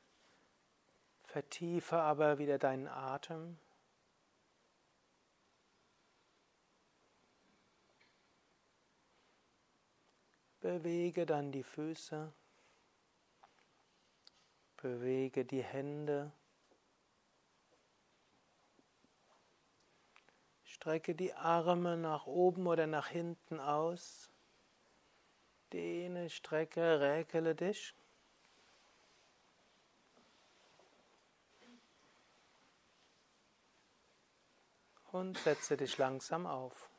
vertiefe aber wieder deinen Atem. Bewege dann die Füße, bewege die Hände, strecke die Arme nach oben oder nach hinten aus. Dehne, strecke, räkele dich. Und setze dich langsam auf.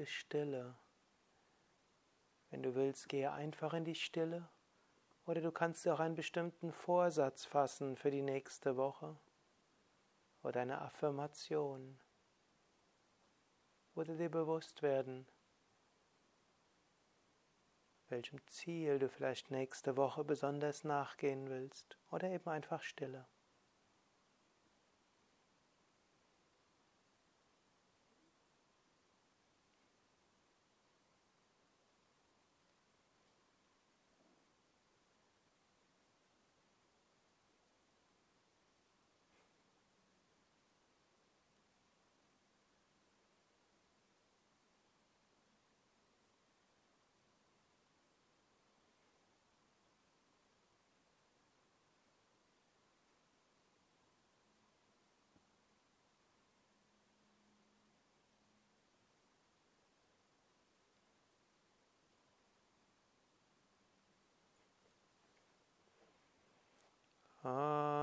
Minute Stille. Wenn du willst, gehe einfach in die Stille Oder du kannst dir auch einen bestimmten Vorsatz fassen für die nächste Woche. Oder eine Affirmation. Oder dir bewusst werden, welchem Ziel du vielleicht nächste Woche besonders nachgehen willst. Oder eben einfach Stille.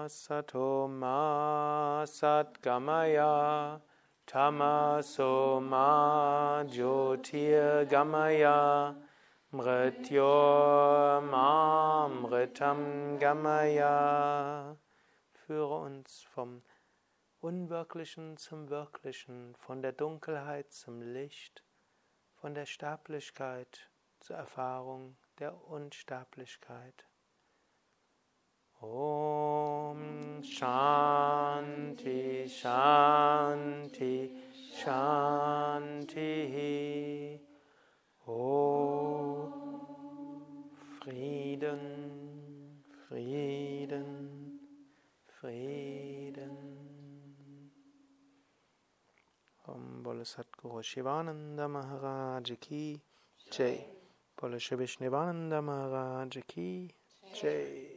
Asato ma satgamaya. Tamaso ma jyotir gamaya. Mrityo ma mritam gamaya. Führe uns vom Unwirklichen zum Wirklichen, von der Dunkelheit zum Licht, von der Sterblichkeit zur Erfahrung der Unsterblichkeit. Om Shanti Shanti Shanti. Om Frieden Frieden Frieden. Om Bole Satguru Shivananda Maharaj Ki Jai. Bole Shri Vishnivananda Maharaj Ki Jai